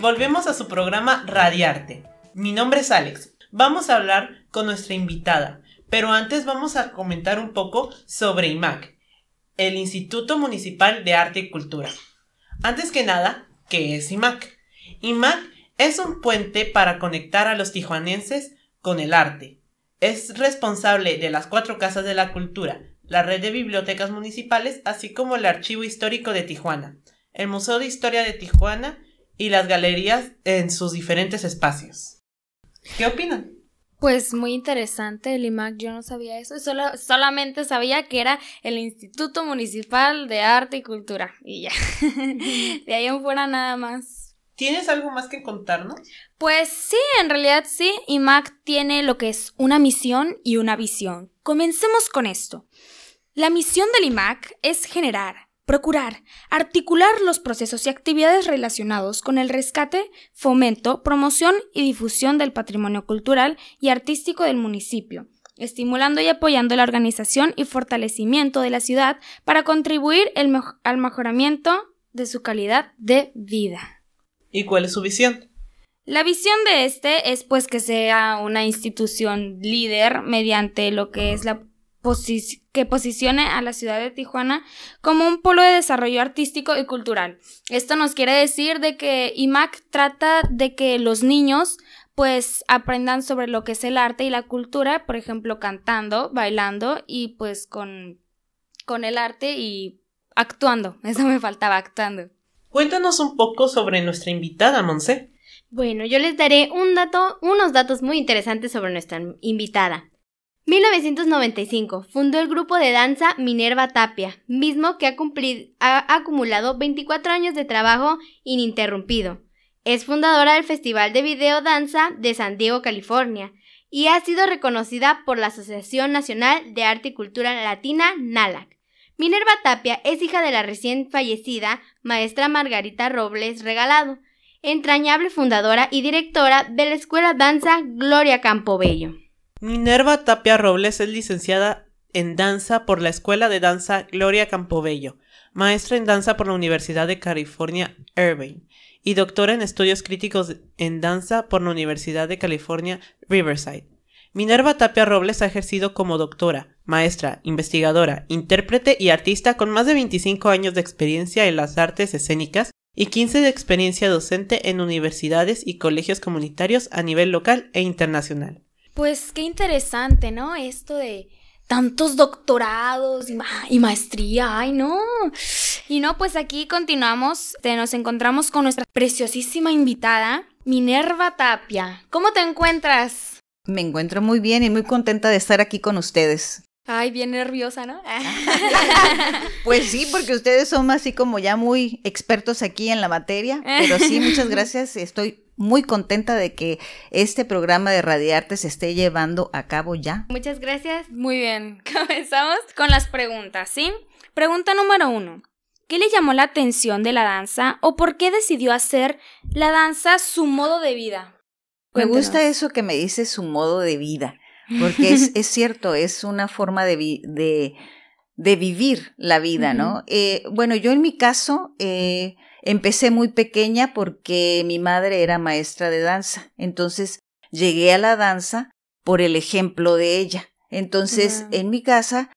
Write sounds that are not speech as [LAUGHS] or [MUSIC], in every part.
Volvemos a su programa Radiarte. Mi nombre es Alex. Vamos a hablar con nuestra invitada, pero antes vamos a comentar un poco sobre IMAC, el Instituto Municipal de Arte y Cultura. Antes que nada, ¿qué es IMAC? IMAC es un puente para conectar a los tijuanenses con el arte. Es responsable de las cuatro casas de la cultura, la red de bibliotecas municipales, así como el Archivo Histórico de Tijuana, el Museo de Historia de Tijuana y las galerías en sus diferentes espacios. ¿Qué opinan? Pues muy interesante el IMAC, yo no sabía eso, solo, solamente sabía que era el Instituto Municipal de Arte y Cultura y ya. [LAUGHS] De ahí en fuera nada más. ¿Tienes algo más que contarnos? Pues sí, en realidad sí, IMAC tiene lo que es una misión y una visión. Comencemos con esto. La misión del IMAC es generar, procurar, articular los procesos y actividades relacionados con el rescate, fomento, promoción y difusión del patrimonio cultural y artístico del municipio, estimulando y apoyando la organización y fortalecimiento de la ciudad para contribuir el al mejoramiento de su calidad de vida. ¿Y cuál es su visión? La visión de este es pues que sea una institución líder mediante lo que es la posi- que posicione a la ciudad de Tijuana como un polo de desarrollo artístico y cultural. Esto nos quiere decir de que IMAC trata de que los niños pues aprendan sobre lo que es el arte y la cultura, por ejemplo, cantando, bailando y pues con, con el arte y actuando. [LAUGHS] Eso me faltaba, actuando. Cuéntanos un poco sobre nuestra invitada, Monse. Bueno, yo les daré un dato, unos datos muy interesantes sobre nuestra invitada. 1995 fundó el grupo de danza Minerva Tapia, mismo que ha, cumplido- ha acumulado 24 años de trabajo ininterrumpido. Es fundadora del Festival de Video Danza de San Diego, California, y ha sido reconocida por la Asociación Nacional de Arte y Cultura Latina, NALAC. Minerva Tapia es hija de la recién fallecida maestra Margarita Robles Regalado, entrañable fundadora y directora de la Escuela Danza Gloria Campobello. Minerva Tapia Robles es licenciada en danza por la Escuela de Danza Gloria Campobello, maestra en danza por la Universidad de California, Irvine, y doctora en estudios críticos en danza por la Universidad de California, Riverside. Minerva Tapia Robles ha ejercido como doctora, maestra, investigadora, intérprete y artista con más de 25 años de experiencia en las artes escénicas y 15 de experiencia docente en universidades y colegios comunitarios a nivel local e internacional. Pues qué interesante, ¿no? Esto de tantos doctorados y, ma- y maestría, ay no. Y no, pues aquí continuamos, te- nos encontramos con nuestra preciosísima invitada, Minerva Tapia. ¿Cómo te encuentras? Me encuentro muy bien y muy contenta de estar aquí con ustedes. Ay, bien nerviosa, ¿no? [LAUGHS] Pues sí, porque ustedes son así como ya muy expertos aquí en la materia, pero sí, muchas [LAUGHS] gracias. Estoy muy contenta de que este programa de Radiarte se esté llevando a cabo ya. Muchas gracias. Muy bien, [LAUGHS] comenzamos con las preguntas, ¿sí? Pregunta número uno. ¿Qué le llamó la atención de la danza o por qué decidió hacer la danza su modo de vida? Me gusta eso que me dice su modo de vida, porque [LAUGHS] es, es cierto, es una forma de, vi- de, de vivir la vida, ¿no? Eh, bueno, yo en mi caso eh, empecé muy pequeña porque mi madre era maestra de danza, entonces llegué a la danza por el ejemplo de ella. Entonces, en mi casa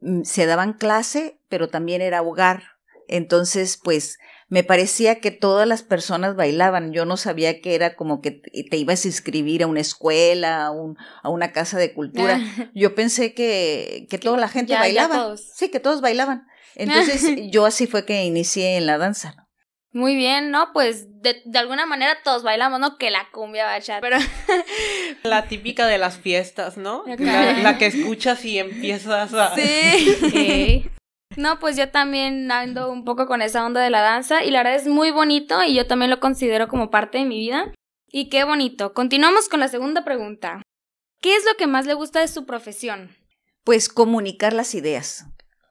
mm, se daban clase, pero también era hogar. Entonces, pues me parecía que todas las personas bailaban. Yo no sabía que era como que te ibas a inscribir a una escuela, a, un- a una casa de cultura. Yo pensé que, que toda la gente ya- bailaba. Sí, que todos bailaban. Entonces, [LAUGHS] yo así fue que inicié en la danza. Muy bien, ¿no? Pues de, de alguna manera todos bailamos, ¿no? Que la cumbia va a echar, pero [LAUGHS] La típica de las fiestas, ¿no? La que escuchas y empiezas a... sí. [LAUGHS] No, pues yo también ando un poco con esa onda de la danza y la verdad es muy bonito y yo también lo considero como parte de mi vida. Y qué bonito. Continuamos con la segunda pregunta. ¿Qué es lo que más le gusta de su profesión? Pues comunicar las ideas,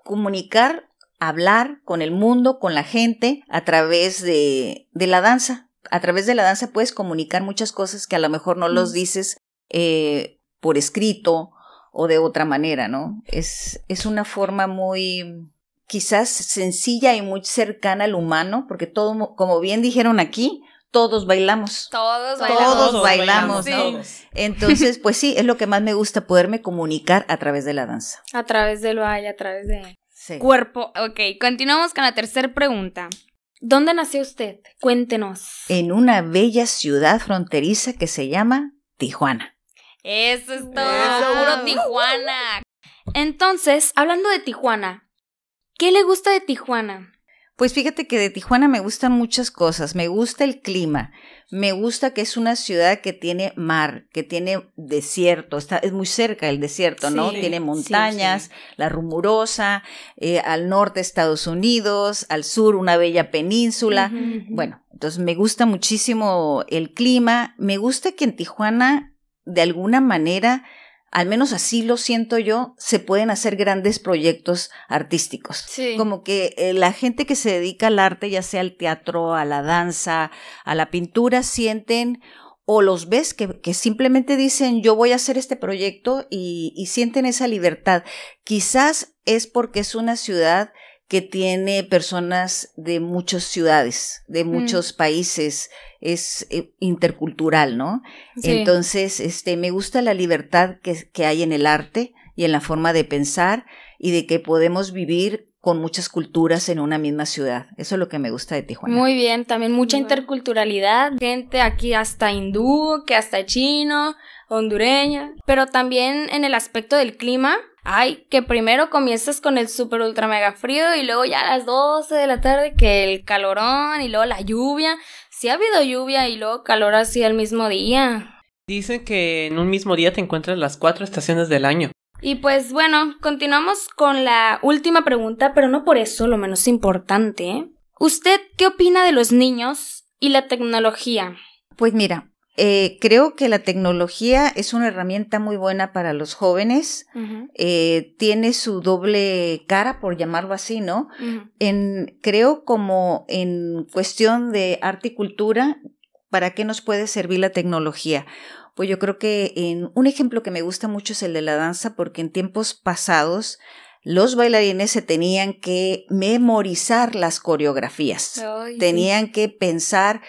comunicar, hablar con el mundo, con la gente, a través de, de la danza. A través de la danza puedes comunicar muchas cosas que a lo mejor no los dices eh, por escrito o de otra manera, ¿no? Es, es una forma muy, quizás sencilla y muy cercana al humano, porque todo, como bien dijeron aquí, todos bailamos. Todos bailamos. Todos bailamos, bailamos, Entonces, [LAUGHS] pues sí, es lo que más me gusta, poderme comunicar a través de la danza. A través del baile, a través de cuerpo. Ok, continuamos con la tercera pregunta. ¿Dónde nació usted? Cuéntenos. En una bella ciudad fronteriza que se llama Tijuana. Eso es todo, puro Tijuana. Entonces, hablando de Tijuana, ¿qué le gusta de Tijuana? Pues fíjate que de Tijuana me gustan muchas cosas. Me gusta el clima, me gusta que es una ciudad que tiene mar, que tiene desierto, está, es muy cerca del desierto, ¿no? tiene montañas, la Rumurosa, eh, al norte Estados Unidos, al sur una bella península. Bueno, entonces me gusta muchísimo el clima, me gusta que en Tijuana de alguna manera al menos así lo siento yo, se pueden hacer grandes proyectos artísticos. Como que eh, la gente que se dedica al arte, ya sea al teatro, a la danza, a la pintura, sienten o los ves que, que simplemente dicen yo voy a hacer este proyecto y, y sienten esa libertad. Quizás es porque es una ciudad que tiene personas de muchas ciudades, de mm. muchos países, es eh, intercultural, ¿no? Entonces, este, me gusta la libertad que, que, hay en el arte y en la forma de pensar y de que podemos vivir con muchas culturas en una misma ciudad. Eso es lo que me gusta de Tijuana. Muy bien, también mucha interculturalidad, gente aquí hasta hindú, que hasta chino, hondureña, pero también en el aspecto del clima, Ay, que primero comienzas con el super ultra mega frío y luego ya a las 12 de la tarde que el calorón y luego la lluvia. Si ha habido lluvia y luego calor así al mismo día. Dicen que en un mismo día te encuentras las cuatro estaciones del año. Y pues bueno, continuamos con la última pregunta, pero no por eso lo menos importante. ¿eh? ¿Usted qué opina de los niños y la tecnología? Pues mira, eh, creo que la tecnología es una herramienta muy buena para los jóvenes. Eh, tiene su doble cara, por llamarlo así, ¿no? en, creo como en cuestión de arte y cultura, ¿para qué nos puede servir la tecnología? Pues yo creo que en, un ejemplo que me gusta mucho es el de la danza, porque en tiempos pasados los bailarines se tenían que memorizar las coreografías, tenían que pensar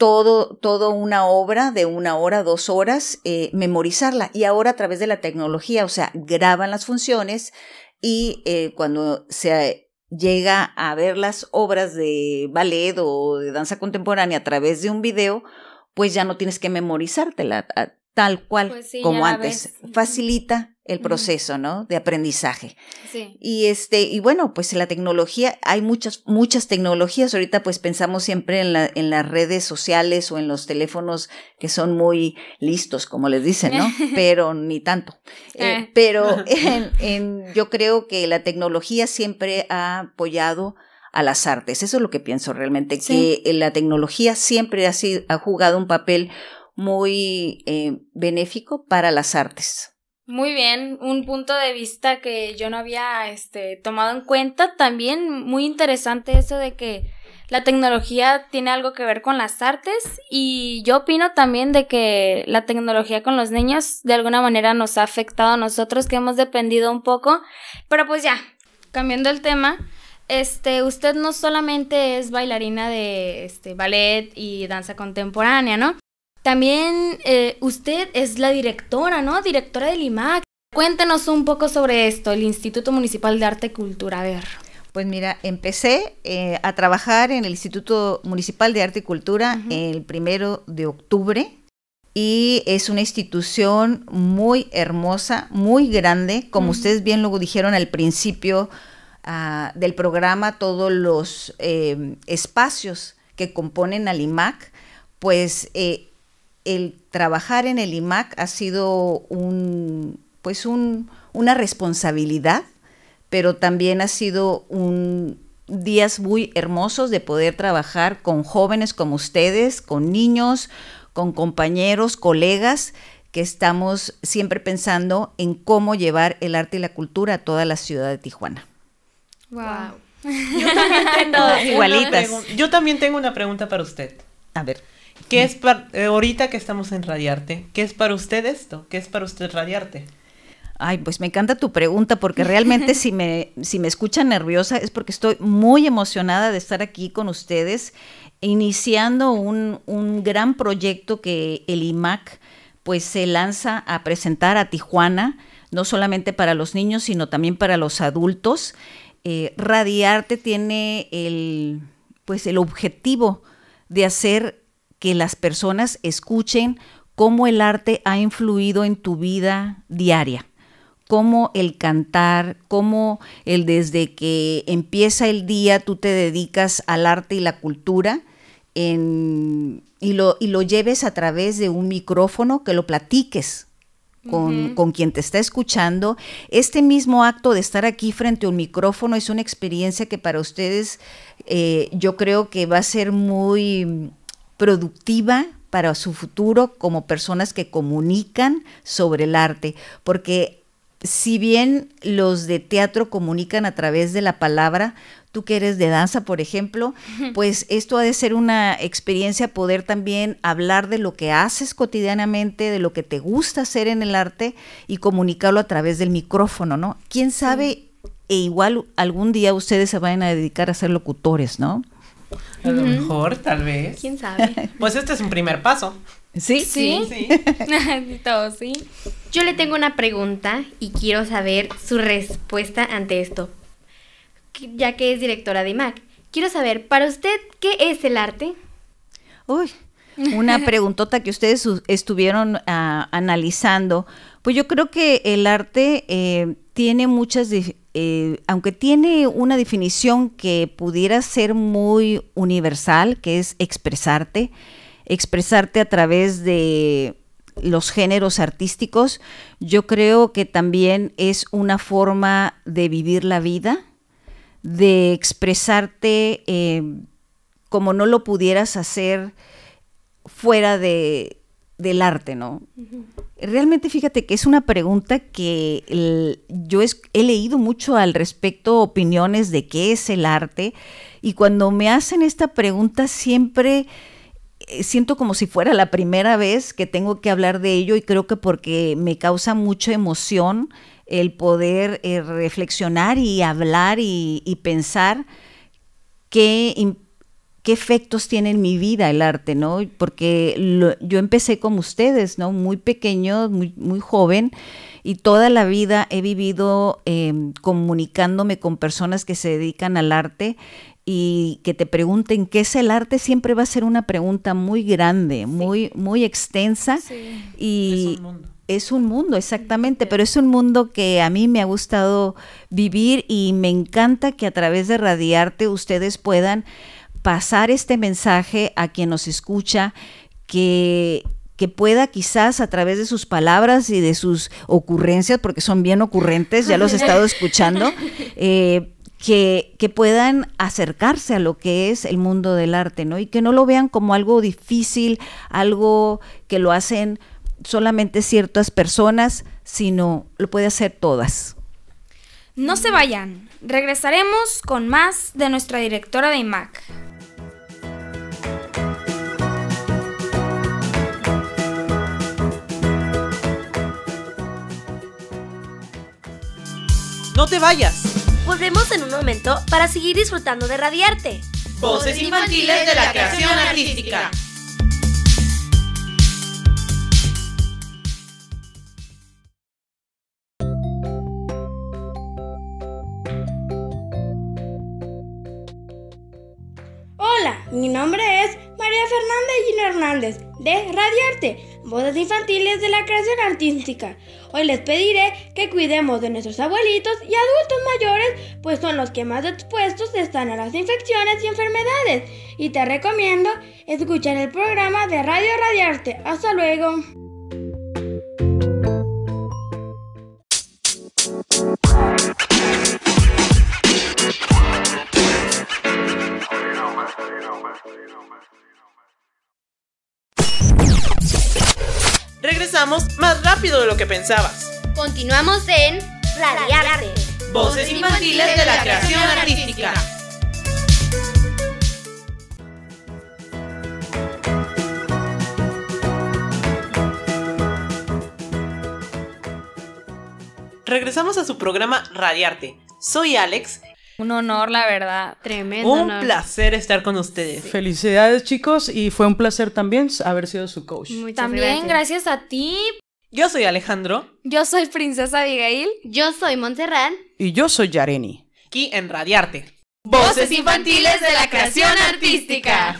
todo, todo una obra de una hora, dos horas, eh, memorizarla. Y ahora a través de la tecnología, o sea, graban las funciones y eh, cuando se llega a ver las obras de ballet o de danza contemporánea a través de un video, pues ya no tienes que memorizártela tal cual pues como antes. Facilita el proceso, ¿no? De aprendizaje. Sí. Y este, y bueno, pues la tecnología, hay muchas, muchas tecnologías. Ahorita pues pensamos siempre en, la, en las redes sociales o en los teléfonos que son muy listos, como les dicen, ¿no? [LAUGHS] Pero ni tanto. Eh, eh. pero [LAUGHS] en, en, yo creo que la tecnología siempre ha apoyado a las artes. Eso es lo que pienso realmente, que la tecnología siempre ha, sido, ha jugado un papel muy eh, benéfico para las artes. Muy bien, un punto de vista que yo no había este, tomado en cuenta. También muy interesante eso de que la tecnología tiene algo que ver con las artes y yo opino también de que la tecnología con los niños de alguna manera nos ha afectado a nosotros que hemos dependido un poco. Pero pues ya, cambiando el tema, este, usted no solamente es bailarina de este, ballet y danza contemporánea, ¿no? También eh, usted es la directora, ¿no? Directora del IMAC. Cuéntenos un poco sobre esto, el Instituto Municipal de Arte y Cultura. A ver. Pues mira, empecé eh, a trabajar en el Instituto Municipal de Arte y Cultura el primero de octubre y es una institución muy hermosa, muy grande, como ustedes bien luego dijeron al principio ah, del programa, todos los eh, espacios que componen al IMAC, pues el trabajar en el IMAC ha sido un, pues un, una responsabilidad, pero también ha sido un días muy hermosos de poder trabajar con jóvenes como ustedes, con niños, con compañeros, colegas, que estamos siempre pensando en cómo llevar el arte y la cultura a toda la ciudad de Tijuana. Wow. Yo también tengo [LAUGHS] Igualitas. Yo también tengo una pregunta para usted. A ver. ¿Qué es para, eh, ahorita que estamos en Radiarte, qué es para usted esto? ¿Qué es para usted Radiarte? Ay, pues me encanta tu pregunta porque [LAUGHS] realmente si me, si me escuchan nerviosa es porque estoy muy emocionada de estar aquí con ustedes, iniciando un, un gran proyecto que el IMAC pues se lanza a presentar a Tijuana, no solamente para los niños, sino también para los adultos. Eh, Radiarte tiene el, pues el objetivo de hacer que las personas escuchen cómo el arte ha influido en tu vida diaria cómo el cantar, cómo el desde que empieza el día tú te dedicas al arte y la cultura en- y, lo, y lo lleves a través de un micrófono, que lo platiques con, con quien te está escuchando. Este mismo acto de estar aquí frente a un micrófono es una experiencia que para ustedes eh, yo creo que va a ser muy productiva para su futuro como personas que comunican sobre el arte, porque si bien los de teatro comunican a través de la palabra, tú que eres de danza, por ejemplo, pues esto ha de ser una experiencia poder también hablar de lo que haces cotidianamente, de lo que te gusta hacer en el arte y comunicarlo a través del micrófono, ¿no? ¿Quién sabe? E igual algún día ustedes se vayan a dedicar a ser locutores, ¿no? A lo mejor, tal vez. ¿Quién sabe? [LAUGHS] Pues este es un primer paso. Sí, Sí. Sí. [LAUGHS] Todo, sí. Yo le tengo una pregunta y quiero saber su respuesta ante esto. Ya que es directora de IMAC, quiero saber, para usted, ¿qué es el arte? Uy, una [LAUGHS] preguntota que ustedes estuvieron ah, analizando. Pues yo creo que el arte eh, tiene muchas, eh, aunque tiene una definición que pudiera ser muy universal, que es expresarte, expresarte a través de los géneros artísticos, yo creo que también es una forma de vivir la vida, de expresarte eh, como no lo pudieras hacer fuera de, del arte, ¿no? Realmente fíjate que es una pregunta que yo es- he leído mucho al respecto, opiniones de qué es el arte, y cuando me hacen esta pregunta siempre eh, siento como si fuera la primera vez que tengo que hablar de ello y creo que porque me causa mucha emoción el poder eh, reflexionar y hablar y, pensar qué, qué efectos tiene en mi vida el arte, ¿no? Porque lo- yo empecé como ustedes, ¿no? Muy pequeño, muy, muy joven, y toda la vida he vivido eh, comunicándome con personas que se dedican al arte y que te pregunten qué es el arte siempre va a ser una pregunta muy grande, muy, muy extensa. Y Es un mundo. es un mundo, exactamente, pero es un mundo que a mí me ha gustado vivir y me encanta que a través de Radiarte ustedes puedan pasar este mensaje a quien nos escucha, que, que pueda quizás a través de sus palabras y de sus ocurrencias, porque son bien ocurrentes, ya los he estado escuchando, [LAUGHS] eh, que, que puedan acercarse a lo que es el mundo del arte, ¿no? Y que no lo vean como algo difícil, algo que lo hacen solamente ciertas personas, sino lo puede hacer todas. No se vayan. Regresaremos con más de nuestra directora de IMAC. No te vayas. Volvemos en un momento para seguir disfrutando de Radiarte. Voces infantiles de la creación artística. Hola, mi nombre Fernanda Gino Hernández de Radiarte, Voces Infantiles de la Creación Artística. Hoy les pediré que cuidemos de nuestros abuelitos y adultos mayores, pues son los que más expuestos están a las infecciones y enfermedades. Y te recomiendo escuchar el programa de Radio Radiarte. Hasta luego. Rápido de lo que pensabas. Continuamos en Radiarte. Voces infantiles de la creación artística. Regresamos a su programa Radiarte. Soy Alex. Un honor, la verdad. Tremendo. Un honor. placer estar con ustedes. Felicidades chicos y fue un placer también haber sido su coach. Muchas También gracias a ti. Yo soy Alejandro, Yo soy Princesa Abigail. Yo soy Montserrat. Y yo soy Yareni. aquí en Radiarte. Voces infantiles de la creación artística.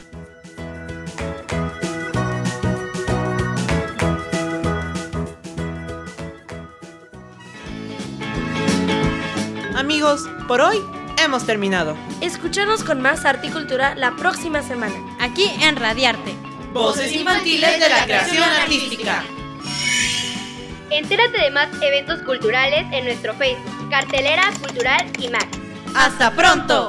Amigos, por hoy hemos terminado. Escúchanos con más arte y cultura la próxima semana. Aquí en Radiarte. Voces infantiles de la creación artística. Entérate de más eventos culturales en nuestro Facebook, Cartelera Cultural IMAC. ¡Hasta pronto!